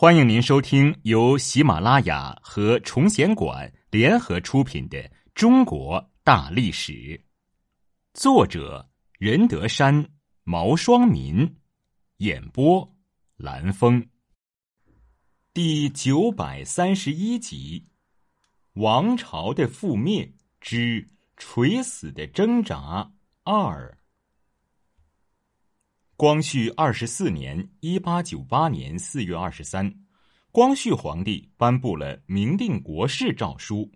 欢迎您收听由喜马拉雅和崇贤馆联合出品的《中国大历史》，作者任德山、毛双民，演播蓝峰。第九百三十一集：王朝的覆灭之垂死的挣扎二。光绪二十四年（一八九八年）四月二十三，光绪皇帝颁布了《明定国事诏书》。《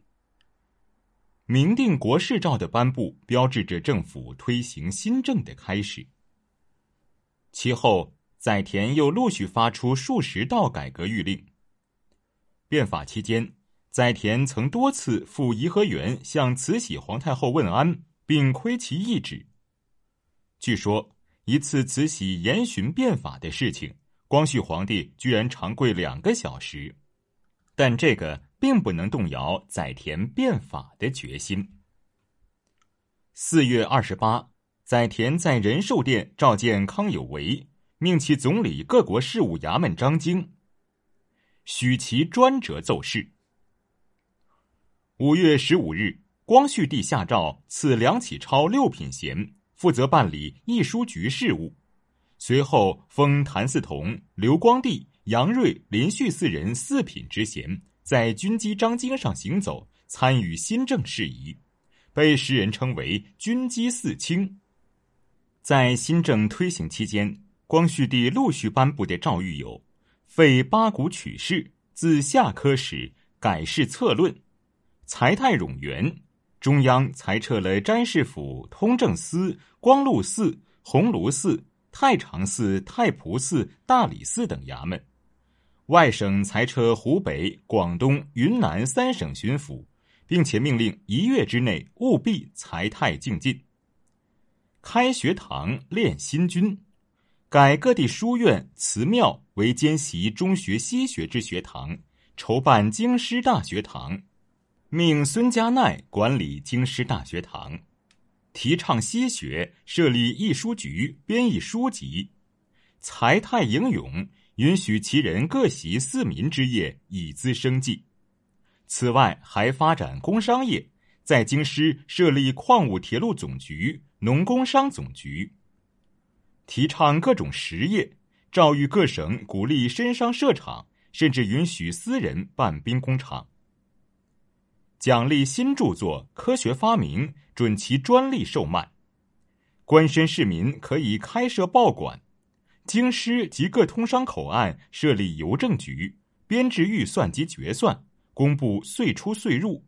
明定国事诏》的颁布，标志着政府推行新政的开始。其后，载湉又陆续发出数十道改革谕令。变法期间，载湉曾多次赴颐和园向慈禧皇太后问安，并窥其意旨。据说。一次慈禧严巡变法的事情，光绪皇帝居然长跪两个小时，但这个并不能动摇载湉变法的决心。四月二十八，载田在仁寿殿召见康有为，命其总理各国事务衙门张京，许其专责奏事。五月十五日，光绪帝下诏赐梁启超六品衔。负责办理秘书局事务，随后封谭嗣同、刘光第、杨锐、林旭四人四品之衔，在军机章京上行走，参与新政事宜，被世人称为“军机四卿”。在新政推行期间，光绪帝陆续颁布的诏谕有：废八股取士，自下科始，改试策论，财泰冗员。中央裁撤了詹事府、通政司、光禄寺、鸿胪寺、太常寺、太仆寺、大理寺等衙门；外省裁撤湖北、广东、云南三省巡抚，并且命令一月之内务必裁汰净尽。开学堂练新军，改各地书院、祠庙为兼习中学、西学之学堂，筹办京师大学堂。命孙家鼐管理京师大学堂，提倡西学，设立译书局，编译书籍，才泰英勇，允许其人各习四民之业，以资生计。此外，还发展工商业，在京师设立矿物铁路总局、农工商总局，提倡各种实业，诏谕各省鼓励申商设厂，甚至允许私人办兵工厂。奖励新著作、科学发明，准其专利售卖。官绅市民可以开设报馆。京师及各通商口岸设立邮政局，编制预算及决算，公布岁出岁入。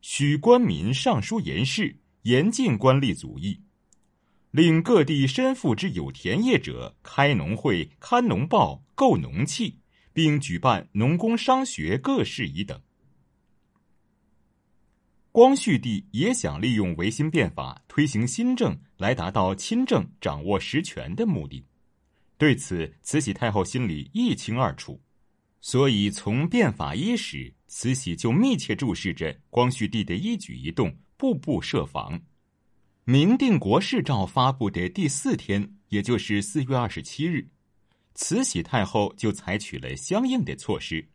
许官民上书言事，严禁官吏阻役。令各地身富之有田业者开农会、刊农报、购农器，并举办农工商学各事宜等。光绪帝也想利用维新变法推行新政，来达到亲政、掌握实权的目的。对此，慈禧太后心里一清二楚，所以从变法伊始，慈禧就密切注视着光绪帝的一举一动，步步设防。明定国事诏发布的第四天，也就是四月二十七日，慈禧太后就采取了相应的措施。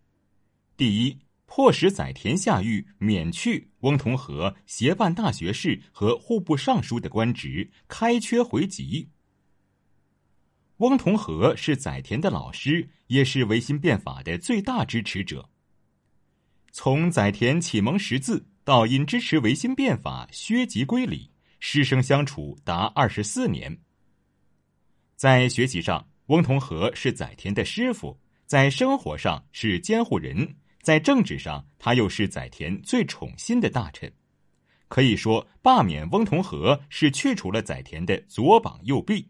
第一。迫使载田下狱，免去翁同龢协办大学士和户部尚书的官职，开缺回籍。翁同龢是载田的老师，也是维新变法的最大支持者。从载田启蒙识字到因支持维新变法削籍归里，师生相处达二十四年。在学习上，翁同龢是载田的师傅；在生活上是监护人。在政治上，他又是载湉最宠信的大臣，可以说罢免翁同龢是去除了载湉的左膀右臂。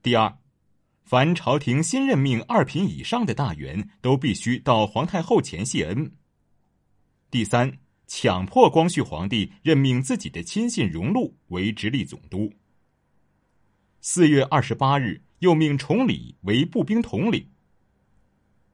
第二，凡朝廷新任命二品以上的大员，都必须到皇太后前谢恩。第三，强迫光绪皇帝任命自己的亲信荣禄为直隶总督。四月二十八日，又命崇礼为步兵统领。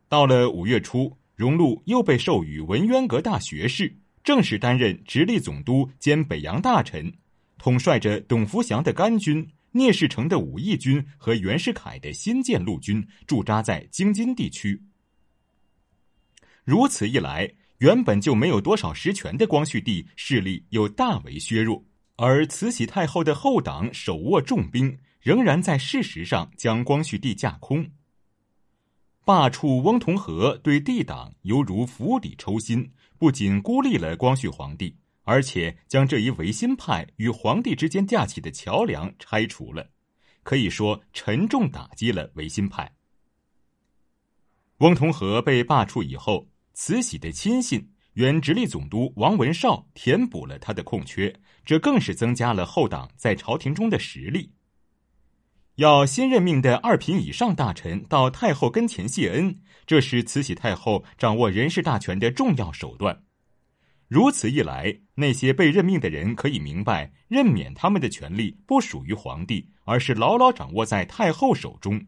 到了五月初。荣禄又被授予文渊阁大学士，正式担任直隶总督兼北洋大臣，统帅着董福祥的甘军、聂士成的武义军和袁世凯的新建陆军驻扎在京津地区。如此一来，原本就没有多少实权的光绪帝势力又大为削弱，而慈禧太后的后党手握重兵，仍然在事实上将光绪帝架空。罢黜翁同龢对帝党犹如釜底抽薪，不仅孤立了光绪皇帝，而且将这一维新派与皇帝之间架起的桥梁拆除了，可以说沉重打击了维新派。翁同龢被罢黜以后。慈禧的亲信原直隶总督王文绍填补了他的空缺，这更是增加了后党在朝廷中的实力。要新任命的二品以上大臣到太后跟前谢恩，这是慈禧太后掌握人事大权的重要手段。如此一来，那些被任命的人可以明白，任免他们的权利不属于皇帝，而是牢牢掌握在太后手中。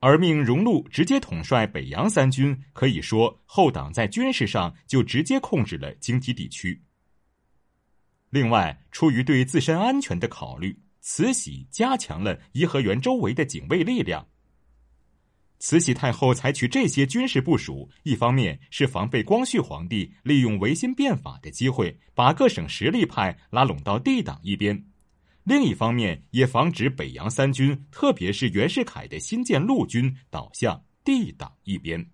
而命荣禄直接统帅北洋三军，可以说后党在军事上就直接控制了京畿地区。另外，出于对自身安全的考虑，慈禧加强了颐和园周围的警卫力量。慈禧太后采取这些军事部署，一方面是防备光绪皇帝利用维新变法的机会，把各省实力派拉拢到帝党一边。另一方面，也防止北洋三军，特别是袁世凯的新建陆军倒向帝党一边。